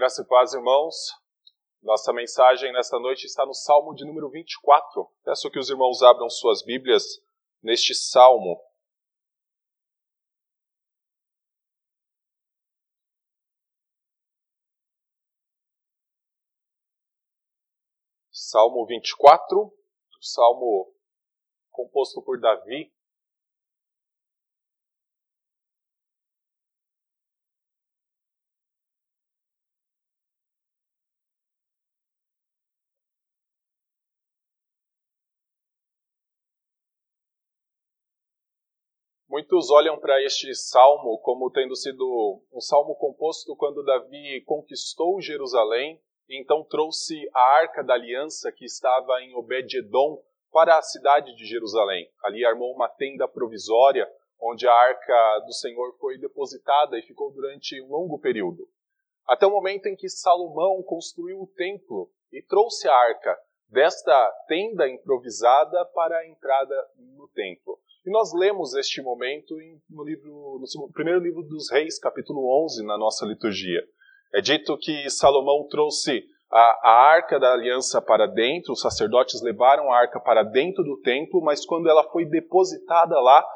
Graça e paz, irmãos. Nossa mensagem nesta noite está no Salmo de número 24. Peço que os irmãos abram suas Bíblias neste salmo. Salmo 24, salmo composto por Davi, Muitos olham para este salmo como tendo sido um salmo composto quando Davi conquistou Jerusalém e então trouxe a arca da aliança que estava em Obed-edom para a cidade de Jerusalém. Ali armou uma tenda provisória onde a arca do Senhor foi depositada e ficou durante um longo período. Até o momento em que Salomão construiu o templo e trouxe a arca desta tenda improvisada para a entrada no templo. Nós lemos este momento no, livro, no primeiro livro dos Reis, capítulo 11, na nossa liturgia. É dito que Salomão trouxe a, a arca da aliança para dentro, os sacerdotes levaram a arca para dentro do templo, mas quando ela foi depositada lá,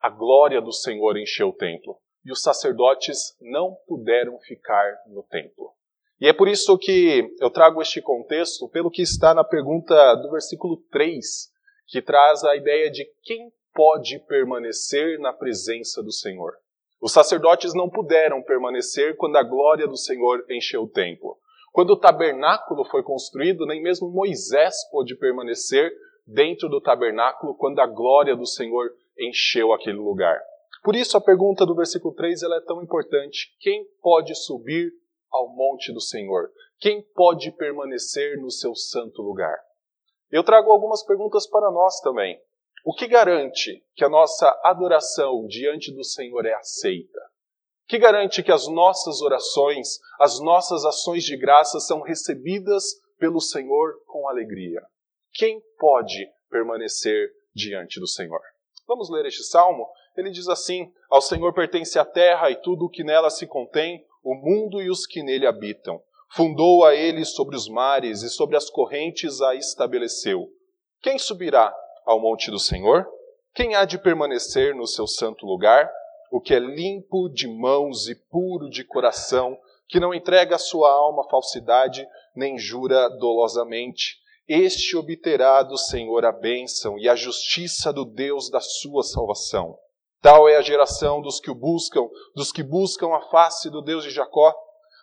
a glória do Senhor encheu o templo. E os sacerdotes não puderam ficar no templo. E é por isso que eu trago este contexto, pelo que está na pergunta do versículo 3, que traz a ideia de quem pode permanecer na presença do Senhor. Os sacerdotes não puderam permanecer quando a glória do Senhor encheu o templo. Quando o tabernáculo foi construído, nem mesmo Moisés pôde permanecer dentro do tabernáculo quando a glória do Senhor encheu aquele lugar. Por isso a pergunta do versículo 3 ela é tão importante. Quem pode subir ao monte do Senhor? Quem pode permanecer no seu santo lugar? Eu trago algumas perguntas para nós também. O que garante que a nossa adoração diante do Senhor é aceita? O que garante que as nossas orações, as nossas ações de graça são recebidas pelo Senhor com alegria? Quem pode permanecer diante do Senhor? Vamos ler este salmo? Ele diz assim: Ao Senhor pertence a terra e tudo o que nela se contém, o mundo e os que nele habitam. Fundou a ele sobre os mares e sobre as correntes a estabeleceu. Quem subirá ao monte do Senhor? Quem há de permanecer no seu santo lugar? O que é limpo de mãos e puro de coração, que não entrega a sua alma à falsidade, nem jura dolosamente. Este obterá do Senhor a bênção e a justiça do Deus da sua salvação. Tal é a geração dos que o buscam, dos que buscam a face do Deus de Jacó.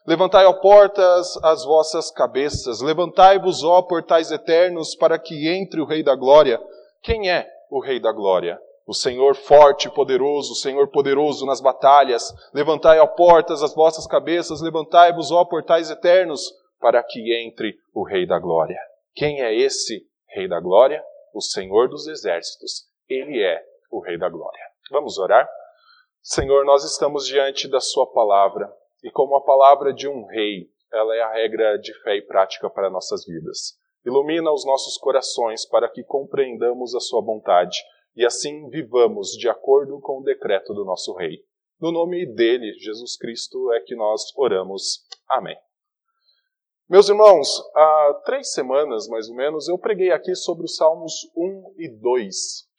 Levantai, ó portas, as vossas cabeças, levantai-vos, ó portais eternos, para que entre o Rei da Glória. Quem é o Rei da Glória? O Senhor forte e poderoso, o Senhor poderoso nas batalhas. Levantai, ó portas, as vossas cabeças, levantai-vos, ó portais eternos, para que entre o Rei da Glória. Quem é esse Rei da Glória? O Senhor dos Exércitos. Ele é o Rei da Glória. Vamos orar? Senhor, nós estamos diante da Sua palavra, e como a palavra de um rei, ela é a regra de fé e prática para nossas vidas. Ilumina os nossos corações para que compreendamos a Sua vontade e assim vivamos de acordo com o decreto do nosso Rei. No nome dele, Jesus Cristo, é que nós oramos. Amém. Meus irmãos, há três semanas, mais ou menos, eu preguei aqui sobre os Salmos 1 e 2,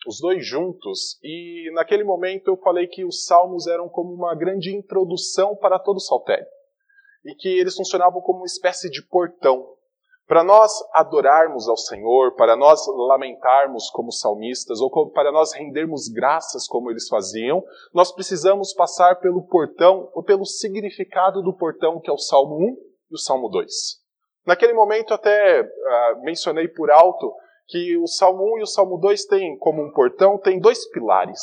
os dois juntos, e naquele momento eu falei que os Salmos eram como uma grande introdução para todo o saltério, e que eles funcionavam como uma espécie de portão para nós adorarmos ao Senhor, para nós lamentarmos como salmistas, ou para nós rendermos graças como eles faziam, nós precisamos passar pelo portão, ou pelo significado do portão, que é o Salmo 1 e o Salmo 2. Naquele momento, até uh, mencionei por alto que o Salmo 1 e o Salmo 2 têm como um portão, tem dois pilares.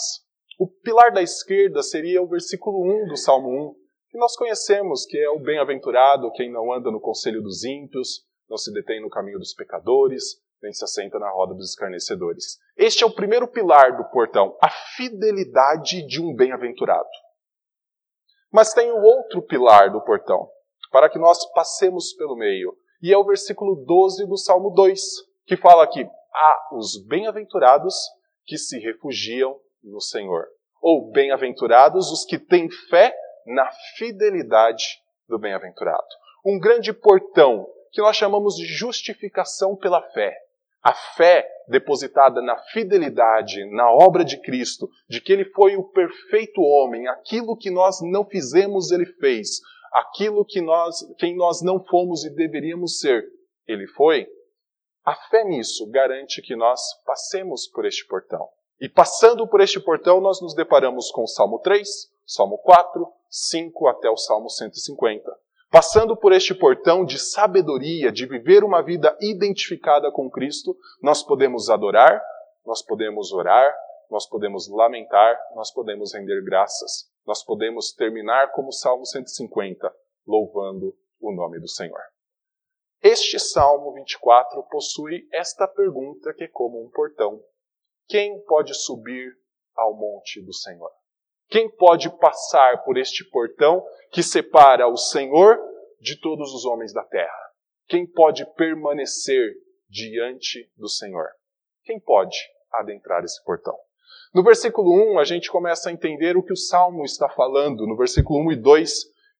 O pilar da esquerda seria o versículo 1 do Salmo 1, que nós conhecemos, que é o bem-aventurado, quem não anda no conselho dos ímpios, não se detém no caminho dos pecadores, nem se assenta na roda dos escarnecedores. Este é o primeiro pilar do portão, a fidelidade de um bem-aventurado. Mas tem o outro pilar do portão, para que nós passemos pelo meio, e é o versículo 12 do Salmo 2, que fala que há os bem-aventurados que se refugiam no Senhor. Ou bem-aventurados os que têm fé na fidelidade do bem-aventurado. um grande portão que nós chamamos de justificação pela fé. A fé depositada na fidelidade, na obra de Cristo, de que ele foi o perfeito homem, aquilo que nós não fizemos, ele fez, aquilo que nós, quem nós não fomos e deveríamos ser, ele foi. A fé nisso garante que nós passemos por este portão. E passando por este portão, nós nos deparamos com o Salmo 3, Salmo 4, 5 até o Salmo 150. Passando por este portão de sabedoria, de viver uma vida identificada com Cristo, nós podemos adorar, nós podemos orar, nós podemos lamentar, nós podemos render graças. Nós podemos terminar como Salmo 150, louvando o nome do Senhor. Este Salmo 24 possui esta pergunta que é como um portão: Quem pode subir ao monte do Senhor? Quem pode passar por este portão que separa o Senhor de todos os homens da terra? Quem pode permanecer diante do Senhor? Quem pode adentrar esse portão? No versículo 1, a gente começa a entender o que o Salmo está falando, no versículo 1 e 2,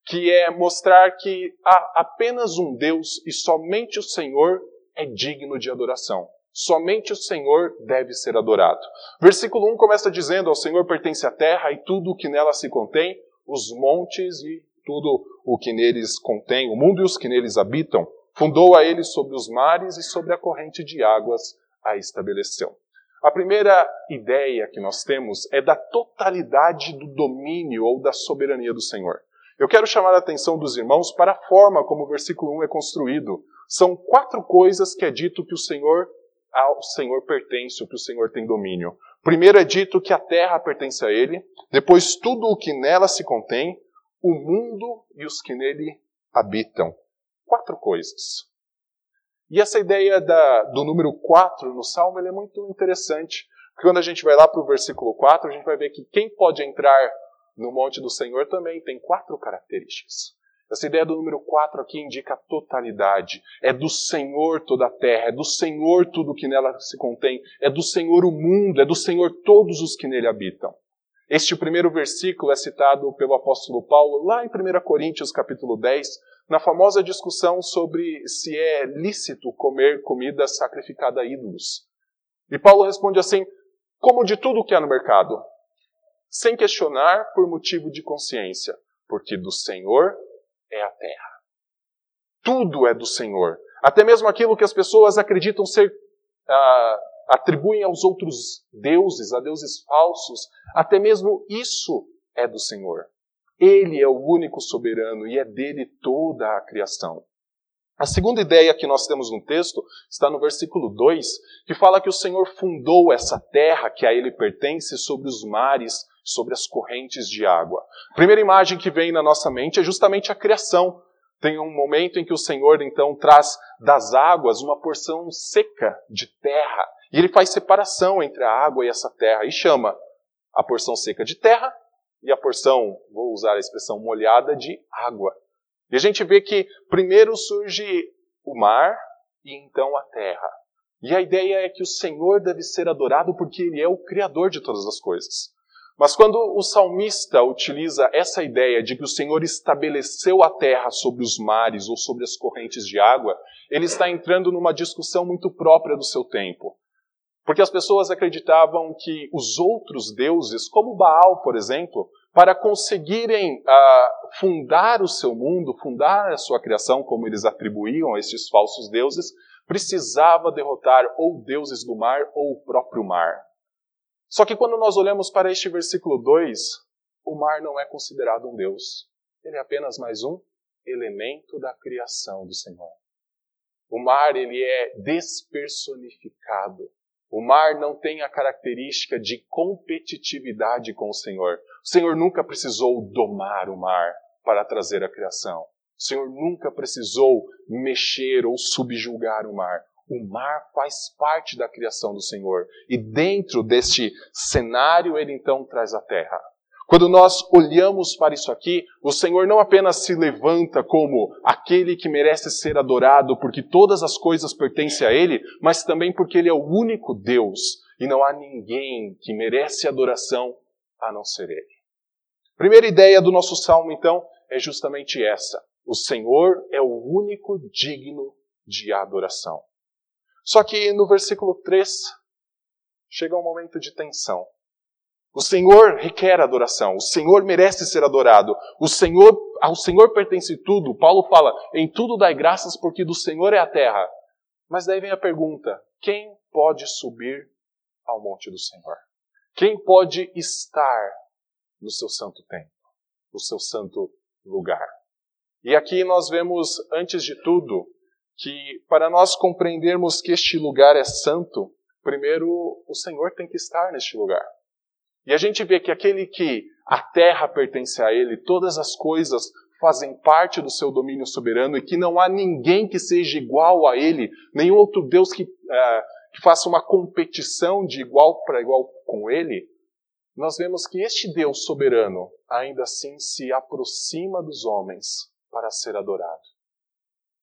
que é mostrar que há apenas um Deus e somente o Senhor é digno de adoração. Somente o Senhor deve ser adorado. Versículo 1 começa dizendo: Ao Senhor pertence a terra e tudo o que nela se contém, os montes e tudo o que neles contém, o mundo e os que neles habitam. Fundou a ele sobre os mares e sobre a corrente de águas a estabeleceu. A primeira ideia que nós temos é da totalidade do domínio ou da soberania do Senhor. Eu quero chamar a atenção dos irmãos para a forma como o versículo 1 é construído. São quatro coisas que é dito que o Senhor ao Senhor pertence, o que o Senhor tem domínio. Primeiro é dito que a terra pertence a Ele, depois tudo o que nela se contém, o mundo e os que nele habitam. Quatro coisas. E essa ideia da, do número 4 no Salmo é muito interessante, porque quando a gente vai lá para o versículo 4, a gente vai ver que quem pode entrar no monte do Senhor também tem quatro características. Essa ideia do número 4 aqui indica a totalidade. É do Senhor toda a terra, é do Senhor tudo que nela se contém, é do Senhor o mundo, é do Senhor todos os que nele habitam. Este primeiro versículo é citado pelo apóstolo Paulo lá em 1 Coríntios capítulo 10, na famosa discussão sobre se é lícito comer comida sacrificada a ídolos. E Paulo responde assim: como de tudo que há no mercado, sem questionar por motivo de consciência, porque do Senhor é a terra. Tudo é do Senhor. Até mesmo aquilo que as pessoas acreditam ser, ah, atribuem aos outros deuses, a deuses falsos, até mesmo isso é do Senhor. Ele é o único soberano e é dele toda a criação. A segunda ideia que nós temos no texto está no versículo 2, que fala que o Senhor fundou essa terra que a ele pertence sobre os mares sobre as correntes de água. A primeira imagem que vem na nossa mente é justamente a criação. Tem um momento em que o Senhor então traz das águas uma porção seca de terra, e ele faz separação entre a água e essa terra e chama a porção seca de terra e a porção, vou usar a expressão molhada, de água. E a gente vê que primeiro surge o mar e então a terra. E a ideia é que o Senhor deve ser adorado porque ele é o criador de todas as coisas. Mas quando o salmista utiliza essa ideia de que o Senhor estabeleceu a terra sobre os mares ou sobre as correntes de água, ele está entrando numa discussão muito própria do seu tempo. Porque as pessoas acreditavam que os outros deuses, como Baal, por exemplo, para conseguirem uh, fundar o seu mundo, fundar a sua criação, como eles atribuíam a esses falsos deuses, precisava derrotar ou deuses do mar ou o próprio mar. Só que quando nós olhamos para este versículo 2, o mar não é considerado um Deus. Ele é apenas mais um elemento da criação do Senhor. O mar ele é despersonificado. O mar não tem a característica de competitividade com o Senhor. O Senhor nunca precisou domar o mar para trazer a criação. O Senhor nunca precisou mexer ou subjugar o mar. O mar faz parte da criação do Senhor. E dentro deste cenário, ele então traz a terra. Quando nós olhamos para isso aqui, o Senhor não apenas se levanta como aquele que merece ser adorado, porque todas as coisas pertencem a Ele, mas também porque Ele é o único Deus e não há ninguém que merece adoração a não ser Ele. Primeira ideia do nosso salmo, então, é justamente essa. O Senhor é o único digno de adoração. Só que no versículo 3 chega um momento de tensão. O Senhor requer adoração, o Senhor merece ser adorado, o Senhor, ao Senhor pertence tudo. Paulo fala: "Em tudo dai graças, porque do Senhor é a terra". Mas daí vem a pergunta: quem pode subir ao monte do Senhor? Quem pode estar no seu santo templo, no seu santo lugar? E aqui nós vemos, antes de tudo, que para nós compreendermos que este lugar é santo, primeiro o Senhor tem que estar neste lugar. E a gente vê que aquele que a terra pertence a ele, todas as coisas fazem parte do seu domínio soberano e que não há ninguém que seja igual a ele, nenhum outro Deus que, uh, que faça uma competição de igual para igual com ele, nós vemos que este Deus soberano ainda assim se aproxima dos homens para ser adorado.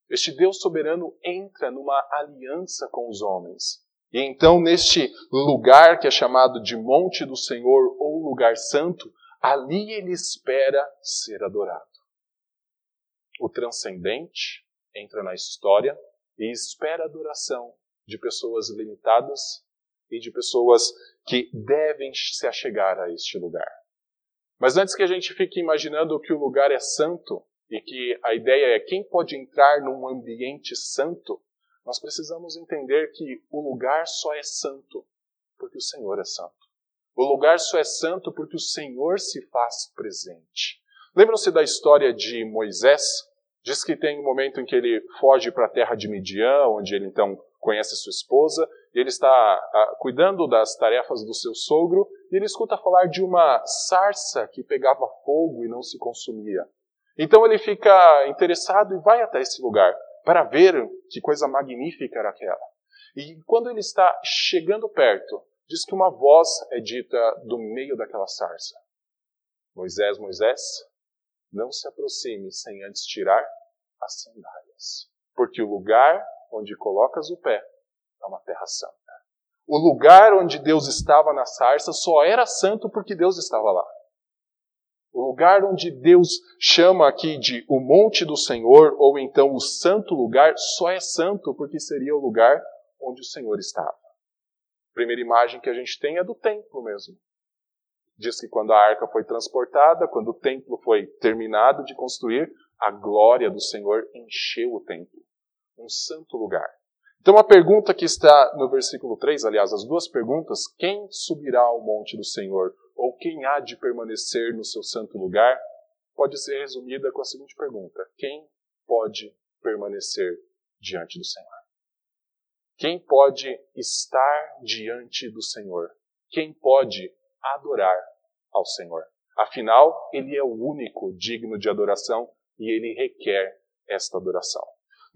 Este Deus soberano entra numa aliança com os homens. E então, neste lugar que é chamado de Monte do Senhor ou Lugar Santo, ali ele espera ser adorado. O transcendente entra na história e espera adoração de pessoas limitadas e de pessoas que devem se achegar a este lugar. Mas antes que a gente fique imaginando que o lugar é santo, e que a ideia é quem pode entrar num ambiente santo, nós precisamos entender que o lugar só é santo porque o Senhor é santo. O lugar só é santo porque o Senhor se faz presente. Lembram-se da história de Moisés? Diz que tem um momento em que ele foge para a terra de Midian, onde ele então conhece sua esposa, e ele está ah, cuidando das tarefas do seu sogro, e ele escuta falar de uma sarça que pegava fogo e não se consumia. Então ele fica interessado e vai até esse lugar para ver que coisa magnífica era aquela. E quando ele está chegando perto, diz que uma voz é dita do meio daquela sarça: Moisés, Moisés, não se aproxime sem antes tirar as sandálias, porque o lugar onde colocas o pé é uma terra santa. O lugar onde Deus estava na sarça só era santo porque Deus estava lá. O lugar onde Deus chama aqui de o monte do Senhor, ou então o santo lugar, só é santo porque seria o lugar onde o Senhor estava. A primeira imagem que a gente tem é do templo mesmo. Diz que quando a arca foi transportada, quando o templo foi terminado de construir, a glória do Senhor encheu o templo. Um santo lugar. Então a pergunta que está no versículo 3, aliás, as duas perguntas, quem subirá ao monte do Senhor? ou quem há de permanecer no seu santo lugar, pode ser resumida com a seguinte pergunta: quem pode permanecer diante do Senhor? Quem pode estar diante do Senhor? Quem pode adorar ao Senhor? Afinal, Ele é o único digno de adoração e Ele requer esta adoração.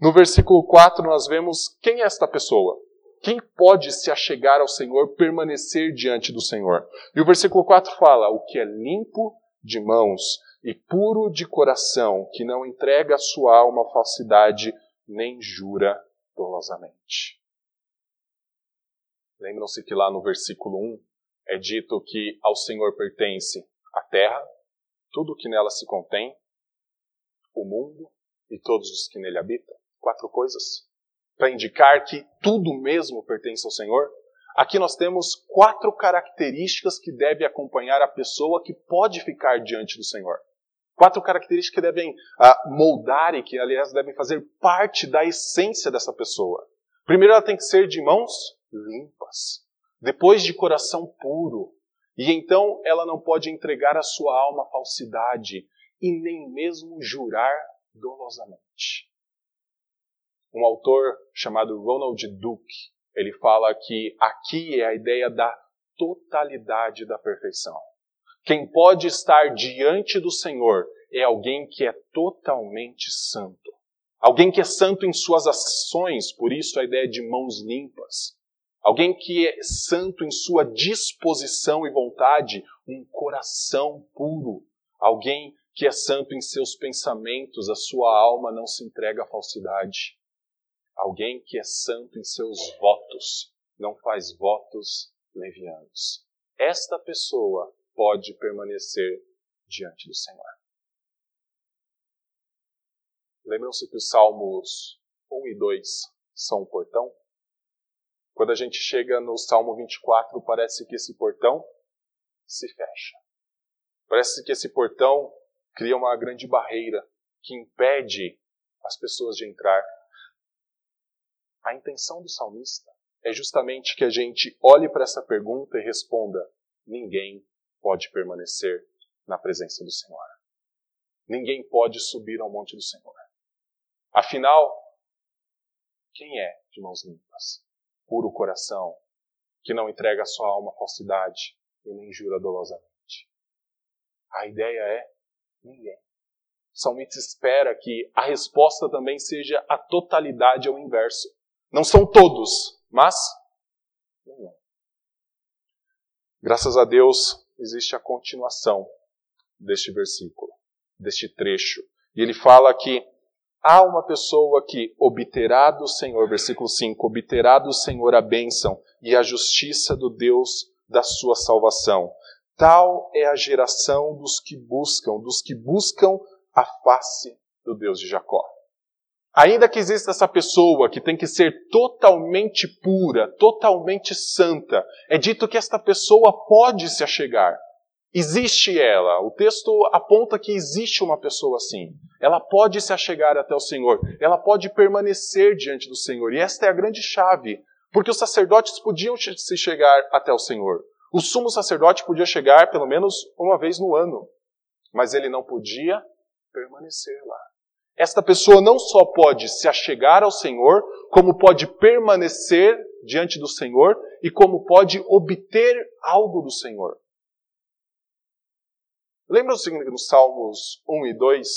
No versículo 4, nós vemos quem é esta pessoa. Quem pode se achegar ao Senhor, permanecer diante do Senhor? E o versículo 4 fala: O que é limpo de mãos e puro de coração, que não entrega a sua alma à falsidade, nem jura dolosamente. Lembram-se que lá no versículo 1 é dito que ao Senhor pertence a terra, tudo o que nela se contém, o mundo e todos os que nele habitam. Quatro coisas para indicar que tudo mesmo pertence ao Senhor, aqui nós temos quatro características que devem acompanhar a pessoa que pode ficar diante do Senhor. Quatro características que devem ah, moldar e que, aliás, devem fazer parte da essência dessa pessoa. Primeiro, ela tem que ser de mãos limpas. Depois, de coração puro. E então, ela não pode entregar a sua alma à falsidade e nem mesmo jurar dolosamente. Um autor chamado Ronald Duke, ele fala que aqui é a ideia da totalidade da perfeição. Quem pode estar diante do Senhor é alguém que é totalmente santo. Alguém que é santo em suas ações, por isso a ideia de mãos limpas. Alguém que é santo em sua disposição e vontade, um coração puro. Alguém que é santo em seus pensamentos, a sua alma não se entrega à falsidade. Alguém que é santo em seus votos, não faz votos levianos. Esta pessoa pode permanecer diante do Senhor. Lembram-se que os Salmos 1 e 2 são um portão? Quando a gente chega no Salmo 24, parece que esse portão se fecha. Parece que esse portão cria uma grande barreira que impede as pessoas de entrar. A intenção do salmista é justamente que a gente olhe para essa pergunta e responda: ninguém pode permanecer na presença do Senhor. Ninguém pode subir ao monte do Senhor. Afinal, quem é de mãos limpas, puro coração, que não entrega sua alma à falsidade e nem jura dolosamente? A ideia é ninguém. O salmista espera que a resposta também seja a totalidade ao inverso. Não são todos, mas nenhum. Graças a Deus existe a continuação deste versículo, deste trecho. E ele fala que há uma pessoa que obterá do Senhor, versículo 5, obterá do Senhor a bênção e a justiça do Deus da sua salvação. Tal é a geração dos que buscam, dos que buscam a face do Deus de Jacó. Ainda que exista essa pessoa que tem que ser totalmente pura, totalmente santa, é dito que esta pessoa pode se achegar. Existe ela. O texto aponta que existe uma pessoa assim. Ela pode se achegar até o Senhor. Ela pode permanecer diante do Senhor. E esta é a grande chave. Porque os sacerdotes podiam se chegar até o Senhor. O sumo sacerdote podia chegar pelo menos uma vez no ano. Mas ele não podia permanecer lá. Esta pessoa não só pode se achegar ao Senhor, como pode permanecer diante do Senhor e como pode obter algo do Senhor. Lembram-se nos Salmos 1 e 2?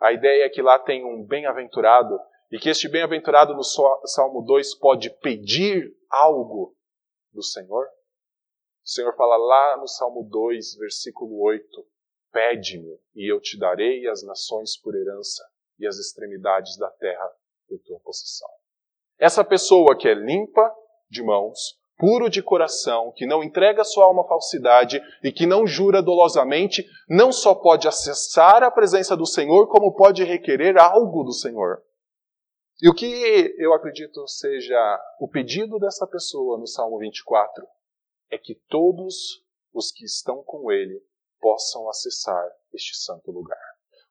A ideia é que lá tem um bem-aventurado e que este bem-aventurado no Salmo 2 pode pedir algo do Senhor. O Senhor fala lá no Salmo 2, versículo 8: Pede-me, e eu te darei as nações por herança e as extremidades da terra por tua possessão. Essa pessoa que é limpa de mãos, puro de coração, que não entrega sua alma à falsidade e que não jura dolosamente, não só pode acessar a presença do Senhor, como pode requerer algo do Senhor. E o que eu acredito seja o pedido dessa pessoa no Salmo 24 é que todos os que estão com ele possam acessar este santo lugar.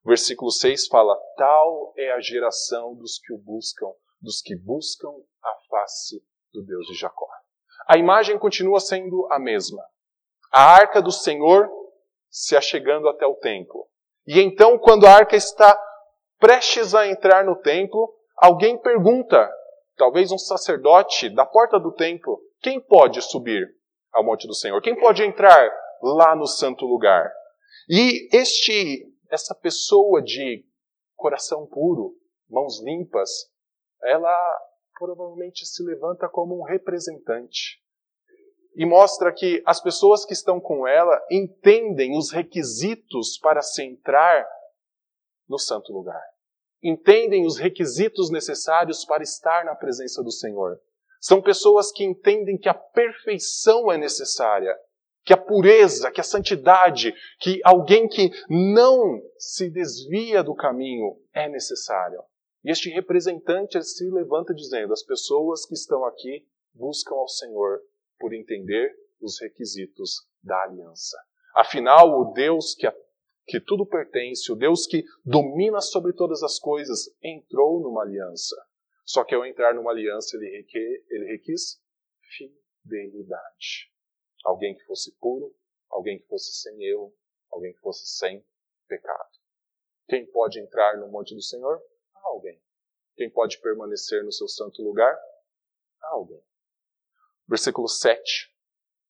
O versículo 6 fala: Tal é a geração dos que o buscam, dos que buscam a face do Deus de Jacó. A imagem continua sendo a mesma. A arca do Senhor se achegando até o templo. E então, quando a arca está prestes a entrar no templo, alguém pergunta, talvez um sacerdote da porta do templo, quem pode subir ao monte do Senhor? Quem pode entrar lá no santo lugar. E este, essa pessoa de coração puro, mãos limpas, ela provavelmente se levanta como um representante e mostra que as pessoas que estão com ela entendem os requisitos para se entrar no santo lugar. Entendem os requisitos necessários para estar na presença do Senhor. São pessoas que entendem que a perfeição é necessária que a pureza, que a santidade, que alguém que não se desvia do caminho é necessário. E este representante se levanta dizendo: as pessoas que estão aqui buscam ao Senhor por entender os requisitos da aliança. Afinal, o Deus que, a, que tudo pertence, o Deus que domina sobre todas as coisas, entrou numa aliança. Só que ao entrar numa aliança, ele, requer, ele requis fidelidade. Alguém que fosse puro, alguém que fosse sem erro, alguém que fosse sem pecado. Quem pode entrar no monte do Senhor? Alguém. Quem pode permanecer no seu santo lugar? Alguém. Versículo 7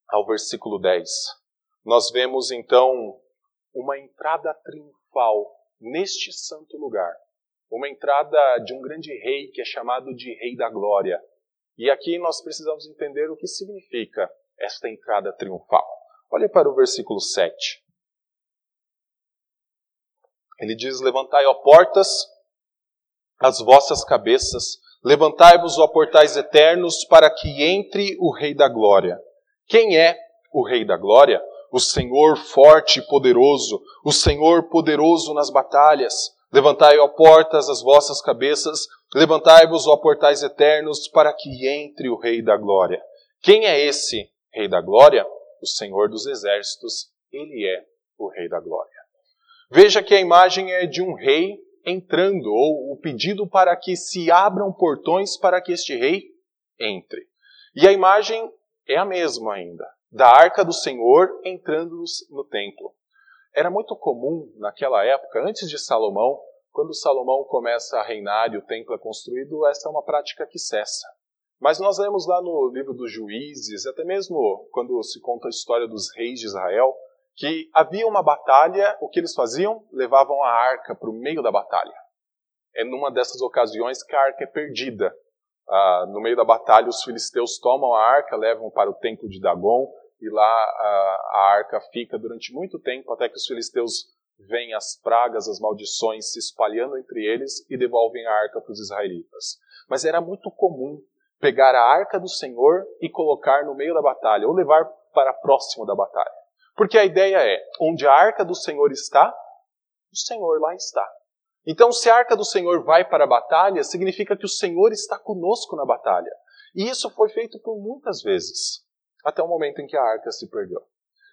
ao versículo 10. Nós vemos então uma entrada triunfal neste santo lugar. Uma entrada de um grande rei que é chamado de Rei da Glória. E aqui nós precisamos entender o que significa esta entrada triunfal. Olhe para o versículo 7. Ele diz: Levantai, ó portas, as vossas cabeças, levantai-vos, ó portais eternos, para que entre o Rei da Glória. Quem é o Rei da Glória? O Senhor forte e poderoso, o Senhor poderoso nas batalhas. Levantai, ó portas, as vossas cabeças, levantai-vos, ó portais eternos, para que entre o Rei da Glória. Quem é esse Rei da Glória? O Senhor dos Exércitos, ele é o Rei da Glória. Veja que a imagem é de um rei entrando, ou o pedido para que se abram portões para que este rei entre. E a imagem é a mesma ainda, da arca do Senhor entrando no templo. Era muito comum naquela época, antes de Salomão, quando Salomão começa a reinar e o templo é construído, essa é uma prática que cessa. Mas nós lemos lá no livro dos Juízes, até mesmo quando se conta a história dos reis de Israel, que havia uma batalha, o que eles faziam? Levavam a arca para o meio da batalha. É numa dessas ocasiões que a arca é perdida. Ah, no meio da batalha, os filisteus tomam a arca, levam para o templo de Dagon, e lá a, a arca fica durante muito tempo, até que os filisteus veem as pragas, as maldições se espalhando entre eles e devolvem a arca para os israelitas. Mas era muito comum pegar a arca do Senhor e colocar no meio da batalha, ou levar para próximo da batalha. Porque a ideia é: onde a arca do Senhor está, o Senhor lá está. Então, se a arca do Senhor vai para a batalha, significa que o Senhor está conosco na batalha. E isso foi feito por muitas vezes, até o momento em que a arca se perdeu.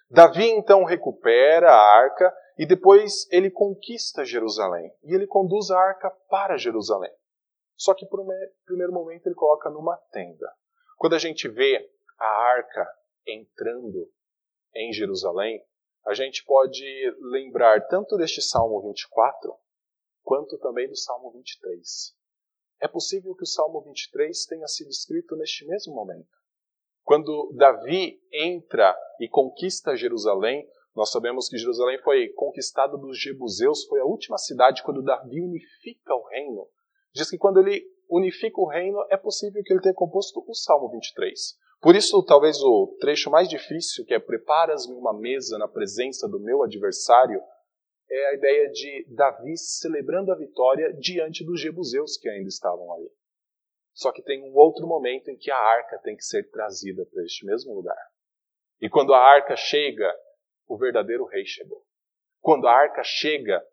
Davi então recupera a arca e depois ele conquista Jerusalém. E ele conduz a arca para Jerusalém. Só que por um primeiro momento ele coloca numa tenda. Quando a gente vê a arca entrando em Jerusalém, a gente pode lembrar tanto deste Salmo 24, quanto também do Salmo 23. É possível que o Salmo 23 tenha sido escrito neste mesmo momento. Quando Davi entra e conquista Jerusalém, nós sabemos que Jerusalém foi conquistada dos Jebuseus, foi a última cidade quando Davi unifica o reino. Diz que quando ele unifica o reino, é possível que ele tenha composto o Salmo 23. Por isso, talvez o trecho mais difícil, que é Preparas-me uma mesa na presença do meu adversário, é a ideia de Davi celebrando a vitória diante dos jebuseus que ainda estavam ali. Só que tem um outro momento em que a arca tem que ser trazida para este mesmo lugar. E quando a arca chega, o verdadeiro rei chegou. Quando a arca chega,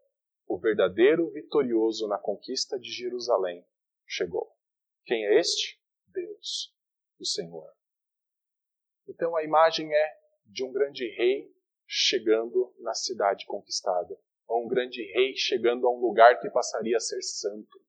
o verdadeiro vitorioso na conquista de Jerusalém chegou. Quem é este? Deus, o Senhor. Então a imagem é de um grande rei chegando na cidade conquistada, ou um grande rei chegando a um lugar que passaria a ser santo,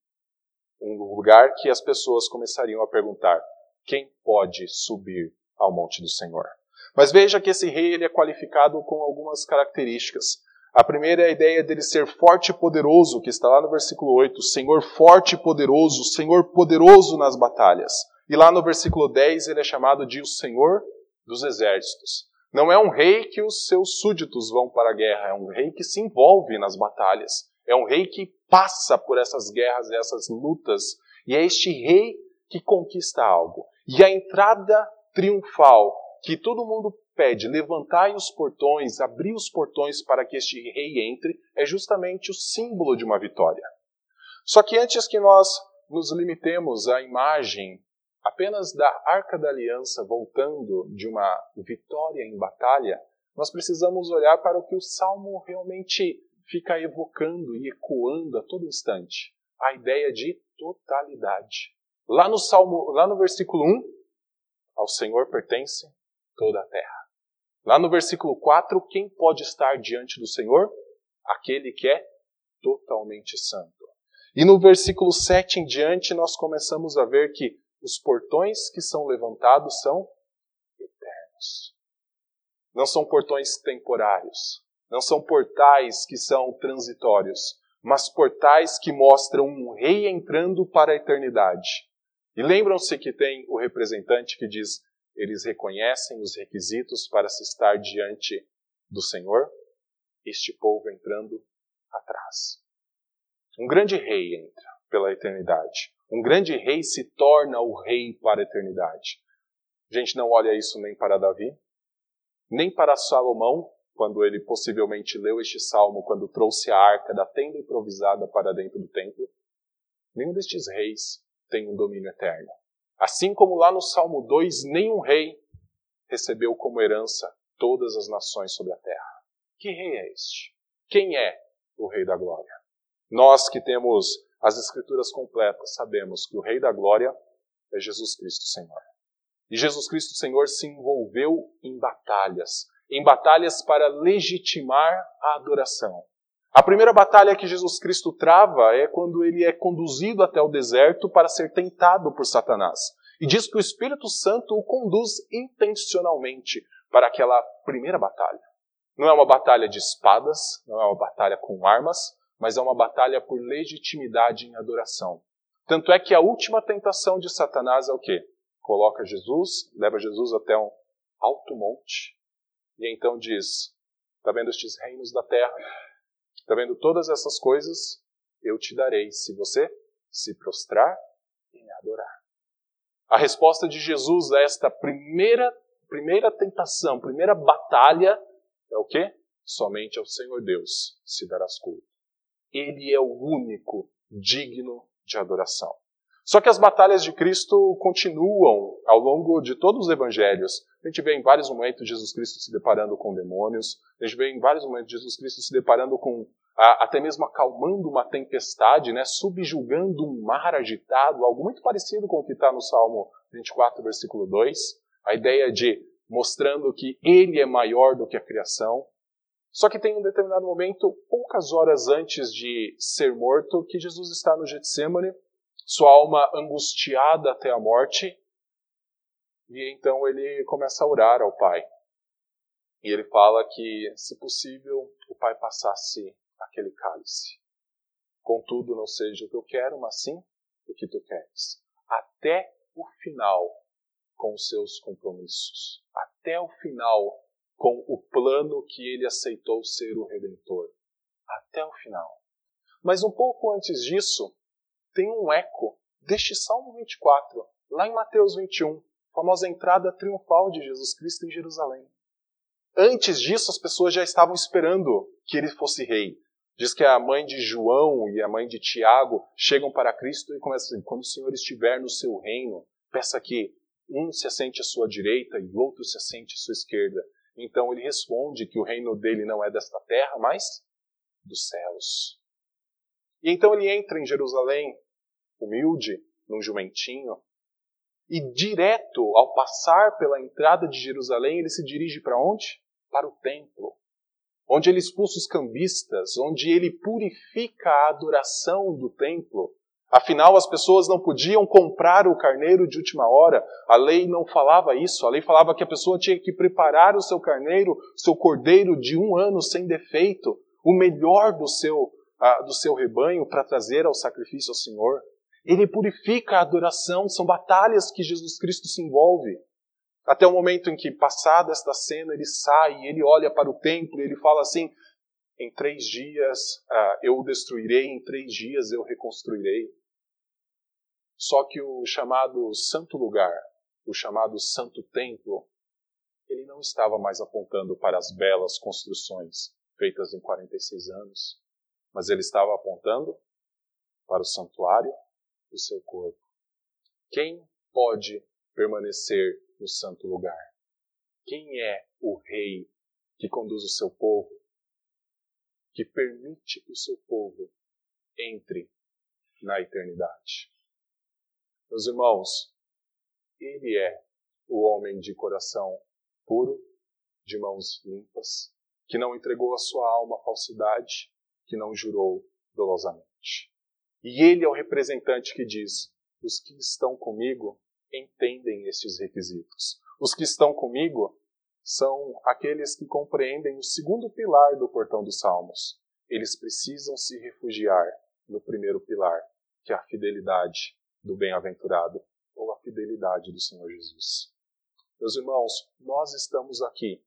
um lugar que as pessoas começariam a perguntar: quem pode subir ao monte do Senhor? Mas veja que esse rei ele é qualificado com algumas características. A primeira é a ideia dele ser forte e poderoso, que está lá no versículo 8. Senhor forte e poderoso, Senhor poderoso nas batalhas. E lá no versículo 10 ele é chamado de o Senhor dos exércitos. Não é um rei que os seus súditos vão para a guerra, é um rei que se envolve nas batalhas. É um rei que passa por essas guerras e essas lutas. E é este rei que conquista algo. E a entrada triunfal que todo mundo pede, levantai os portões, abrir os portões para que este rei entre, é justamente o símbolo de uma vitória. Só que antes que nós nos limitemos à imagem apenas da Arca da Aliança voltando de uma vitória em batalha, nós precisamos olhar para o que o Salmo realmente fica evocando e ecoando a todo instante. A ideia de totalidade. Lá no Salmo, lá no versículo 1, ao Senhor pertence toda a terra. Lá no versículo 4, quem pode estar diante do Senhor? Aquele que é totalmente santo. E no versículo 7 em diante, nós começamos a ver que os portões que são levantados são eternos. Não são portões temporários. Não são portais que são transitórios, mas portais que mostram um rei entrando para a eternidade. E lembram-se que tem o representante que diz: eles reconhecem os requisitos para se estar diante do Senhor? Este povo entrando atrás. Um grande rei entra pela eternidade. Um grande rei se torna o rei para a eternidade. A gente não olha isso nem para Davi, nem para Salomão, quando ele possivelmente leu este salmo, quando trouxe a arca da tenda improvisada para dentro do templo. Nenhum destes reis tem um domínio eterno. Assim como lá no Salmo 2, nenhum rei recebeu como herança todas as nações sobre a terra. Que rei é este? Quem é o Rei da Glória? Nós que temos as Escrituras completas, sabemos que o Rei da Glória é Jesus Cristo Senhor. E Jesus Cristo Senhor se envolveu em batalhas, em batalhas para legitimar a adoração. A primeira batalha que Jesus Cristo trava é quando ele é conduzido até o deserto para ser tentado por Satanás. E diz que o Espírito Santo o conduz intencionalmente para aquela primeira batalha. Não é uma batalha de espadas, não é uma batalha com armas, mas é uma batalha por legitimidade em adoração. Tanto é que a última tentação de Satanás é o quê? Coloca Jesus, leva Jesus até um alto monte, e então diz: Está vendo estes reinos da terra? Está vendo todas essas coisas? Eu te darei se você se prostrar e me adorar. A resposta de Jesus a esta primeira, primeira tentação, primeira batalha, é o quê? Somente ao Senhor Deus se darás culto. Ele é o único digno de adoração. Só que as batalhas de Cristo continuam ao longo de todos os evangelhos. A gente vê em vários momentos Jesus Cristo se deparando com demônios, a gente vê em vários momentos Jesus Cristo se deparando com até mesmo acalmando uma tempestade, né, subjugando um mar agitado, algo muito parecido com o que está no Salmo 24, versículo 2. A ideia de mostrando que ele é maior do que a criação. Só que tem um determinado momento, poucas horas antes de ser morto, que Jesus está no Getsemane, sua alma angustiada até a morte, e então ele começa a orar ao Pai. E ele fala que, se possível, o Pai passasse aquele cálice. Contudo, não seja o que eu quero, mas sim o que tu queres. Até o final com os seus compromissos. Até o final com o plano que ele aceitou ser o redentor. Até o final. Mas um pouco antes disso, tem um eco deste Salmo 24, lá em Mateus 21, famosa entrada triunfal de Jesus Cristo em Jerusalém. Antes disso, as pessoas já estavam esperando que ele fosse rei. Diz que a mãe de João e a mãe de Tiago chegam para Cristo e começam assim: quando o Senhor estiver no seu reino, peça que um se assente à sua direita e o outro se assente à sua esquerda. Então ele responde que o reino dele não é desta terra, mas dos céus. E então ele entra em Jerusalém, humilde, num jumentinho, e direto ao passar pela entrada de Jerusalém, ele se dirige para onde? Para o templo, onde ele expulsa os cambistas, onde ele purifica a adoração do templo. Afinal, as pessoas não podiam comprar o carneiro de última hora. A lei não falava isso. A lei falava que a pessoa tinha que preparar o seu carneiro, seu cordeiro de um ano sem defeito, o melhor do seu do seu rebanho para trazer ao sacrifício ao Senhor. Ele purifica a adoração, são batalhas que Jesus Cristo se envolve. Até o momento em que, passada esta cena, ele sai, ele olha para o templo e ele fala assim: em três dias uh, eu o destruirei, em três dias eu reconstruirei. Só que o chamado santo lugar, o chamado santo templo, ele não estava mais apontando para as belas construções feitas em 46 anos mas ele estava apontando para o santuário do seu corpo. Quem pode permanecer no santo lugar? Quem é o rei que conduz o seu povo, que permite que o seu povo entre na eternidade? Meus irmãos, ele é o homem de coração puro, de mãos limpas, que não entregou a sua alma à falsidade, que não jurou dolosamente. E ele é o representante que diz: os que estão comigo entendem estes requisitos. Os que estão comigo são aqueles que compreendem o segundo pilar do portão dos Salmos. Eles precisam se refugiar no primeiro pilar, que é a fidelidade do bem-aventurado ou a fidelidade do Senhor Jesus. Meus irmãos, nós estamos aqui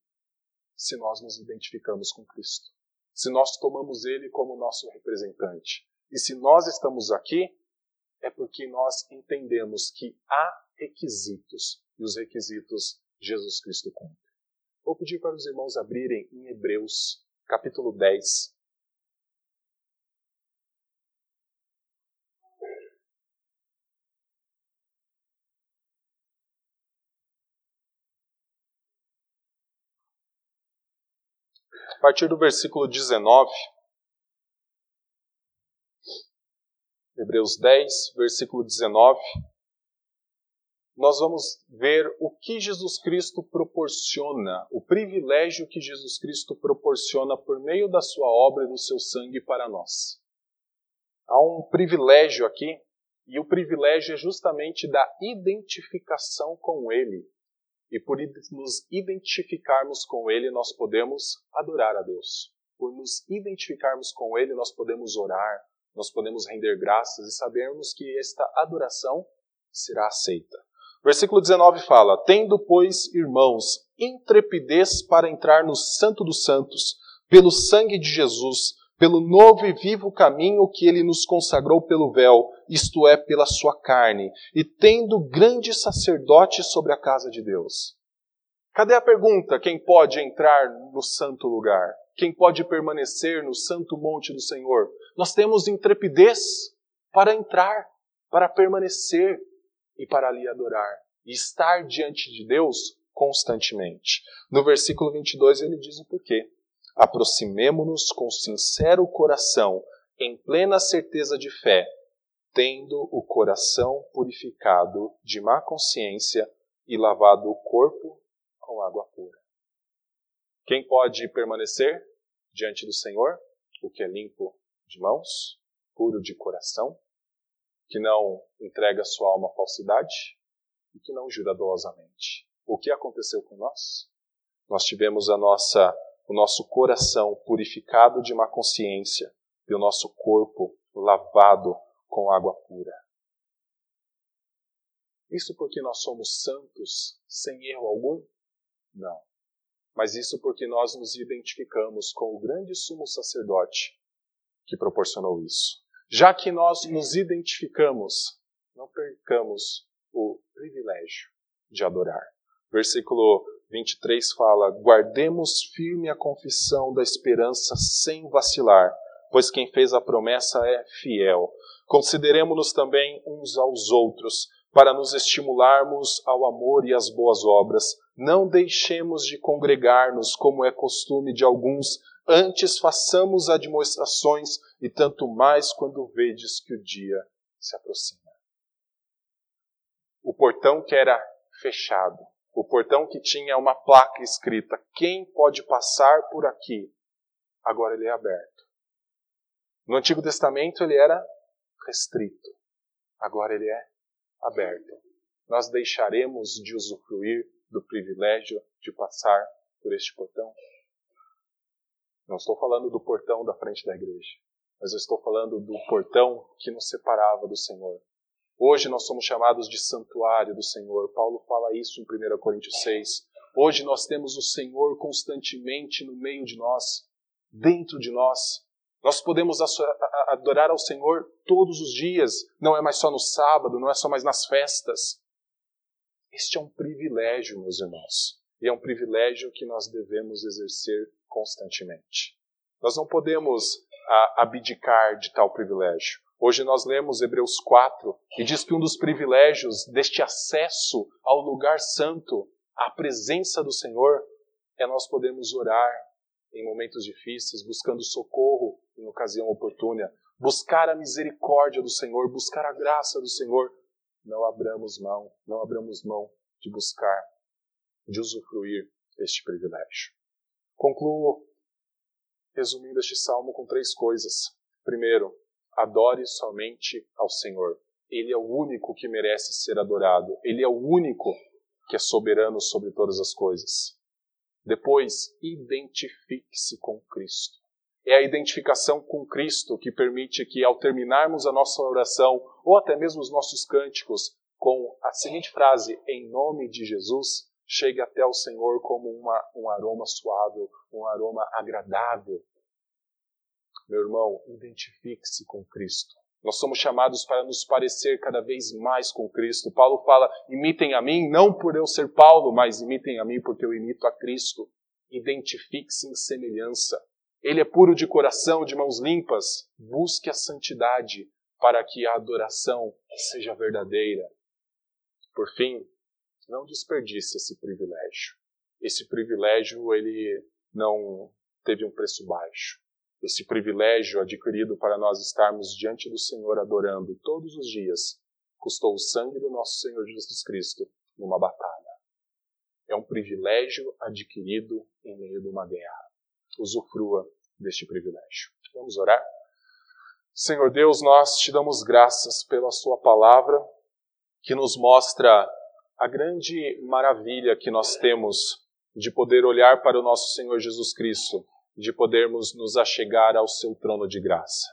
se nós nos identificamos com Cristo se nós tomamos Ele como nosso representante. E se nós estamos aqui, é porque nós entendemos que há requisitos, e os requisitos Jesus Cristo cumpre. Vou pedir para os irmãos abrirem em Hebreus, capítulo 10, a partir do versículo 19, Hebreus 10, versículo 19, nós vamos ver o que Jesus Cristo proporciona, o privilégio que Jesus Cristo proporciona por meio da sua obra e do seu sangue para nós. Há um privilégio aqui, e o privilégio é justamente da identificação com Ele. E por nos identificarmos com Ele, nós podemos adorar a Deus. Por nos identificarmos com Ele, nós podemos orar, nós podemos render graças e sabermos que esta adoração será aceita. Versículo 19 fala: Tendo, pois, irmãos, intrepidez para entrar no Santo dos Santos, pelo sangue de Jesus, pelo novo e vivo caminho que ele nos consagrou pelo véu, isto é, pela sua carne, e tendo grande sacerdote sobre a casa de Deus. Cadê a pergunta? Quem pode entrar no santo lugar? Quem pode permanecer no santo monte do Senhor? Nós temos intrepidez para entrar, para permanecer, e para ali adorar e estar diante de Deus constantemente. No versículo 22 ele diz o porquê. Aproximemo-nos com sincero coração, em plena certeza de fé, tendo o coração purificado de má consciência e lavado o corpo com água pura. Quem pode permanecer diante do Senhor? O que é limpo de mãos, puro de coração, que não entrega sua alma à falsidade e que não jura dolosamente. O que aconteceu com nós? Nós tivemos a nossa, o nosso coração purificado de má consciência e o nosso corpo lavado com água pura. Isso porque nós somos santos sem erro algum? Não. Mas isso porque nós nos identificamos com o grande sumo sacerdote que proporcionou isso. Já que nós nos identificamos, não percamos o privilégio de adorar. Versículo 23 fala: Guardemos firme a confissão da esperança sem vacilar, pois quem fez a promessa é fiel. Consideremos-nos também uns aos outros, para nos estimularmos ao amor e às boas obras. Não deixemos de congregar-nos, como é costume de alguns, antes façamos admoestações, e tanto mais quando vedes que o dia se aproxima. O portão que era fechado, o portão que tinha uma placa escrita: quem pode passar por aqui? Agora ele é aberto. No Antigo Testamento ele era restrito, agora ele é aberto. Nós deixaremos de usufruir do privilégio de passar por este portão? Não estou falando do portão da frente da igreja, mas eu estou falando do portão que nos separava do Senhor. Hoje nós somos chamados de santuário do Senhor. Paulo fala isso em 1 Coríntios 6. Hoje nós temos o Senhor constantemente no meio de nós, dentro de nós. Nós podemos adorar ao Senhor todos os dias, não é mais só no sábado, não é só mais nas festas. Este é um privilégio, meus irmãos, e é um privilégio que nós devemos exercer constantemente. Nós não podemos abdicar de tal privilégio. Hoje nós lemos Hebreus 4 e diz que um dos privilégios deste acesso ao lugar santo, à presença do Senhor, é nós podermos orar em momentos difíceis, buscando socorro em ocasião oportuna, buscar a misericórdia do Senhor, buscar a graça do Senhor. Não abramos mão, não abramos mão de buscar, de usufruir este privilégio. Concluo resumindo este salmo com três coisas. Primeiro, adore somente ao Senhor. Ele é o único que merece ser adorado. Ele é o único que é soberano sobre todas as coisas. Depois, identifique-se com Cristo. É a identificação com Cristo que permite que, ao terminarmos a nossa oração, ou até mesmo os nossos cânticos, com a seguinte frase, em nome de Jesus, chegue até o Senhor como uma, um aroma suave, um aroma agradável. Meu irmão, identifique-se com Cristo. Nós somos chamados para nos parecer cada vez mais com Cristo. Paulo fala: imitem a mim, não por eu ser Paulo, mas imitem a mim porque eu imito a Cristo. Identifique-se em semelhança. Ele é puro de coração, de mãos limpas. Busque a santidade para que a adoração seja verdadeira. Por fim, não desperdice esse privilégio. Esse privilégio ele não teve um preço baixo. esse privilégio adquirido para nós estarmos diante do Senhor adorando todos os dias, custou o sangue do nosso Senhor Jesus Cristo numa batalha. É um privilégio adquirido em meio de uma guerra. Usufrua deste privilégio. Vamos orar? Senhor Deus, nós te damos graças pela Sua palavra, que nos mostra a grande maravilha que nós temos de poder olhar para o nosso Senhor Jesus Cristo, de podermos nos achegar ao seu trono de graça.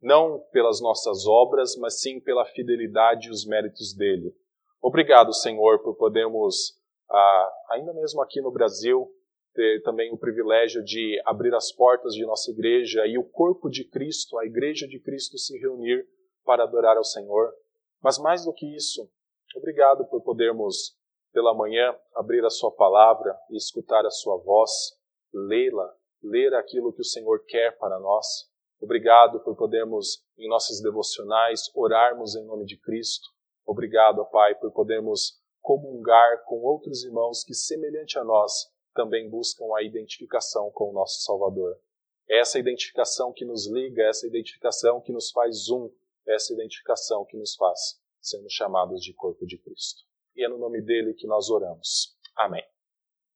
Não pelas nossas obras, mas sim pela fidelidade e os méritos dele. Obrigado, Senhor, por podermos, ah, ainda mesmo aqui no Brasil, ter também o privilégio de abrir as portas de nossa igreja e o corpo de Cristo, a igreja de Cristo, se reunir para adorar ao Senhor. Mas mais do que isso, obrigado por podermos, pela manhã, abrir a Sua palavra e escutar a Sua voz, lê-la, ler aquilo que o Senhor quer para nós. Obrigado por podermos, em nossas devocionais, orarmos em nome de Cristo. Obrigado, Pai, por podermos comungar com outros irmãos que, semelhante a nós, também buscam a identificação com o nosso Salvador. É essa identificação que nos liga, é essa identificação que nos faz um, é essa identificação que nos faz sermos chamados de corpo de Cristo. E é no nome dele que nós oramos. Amém.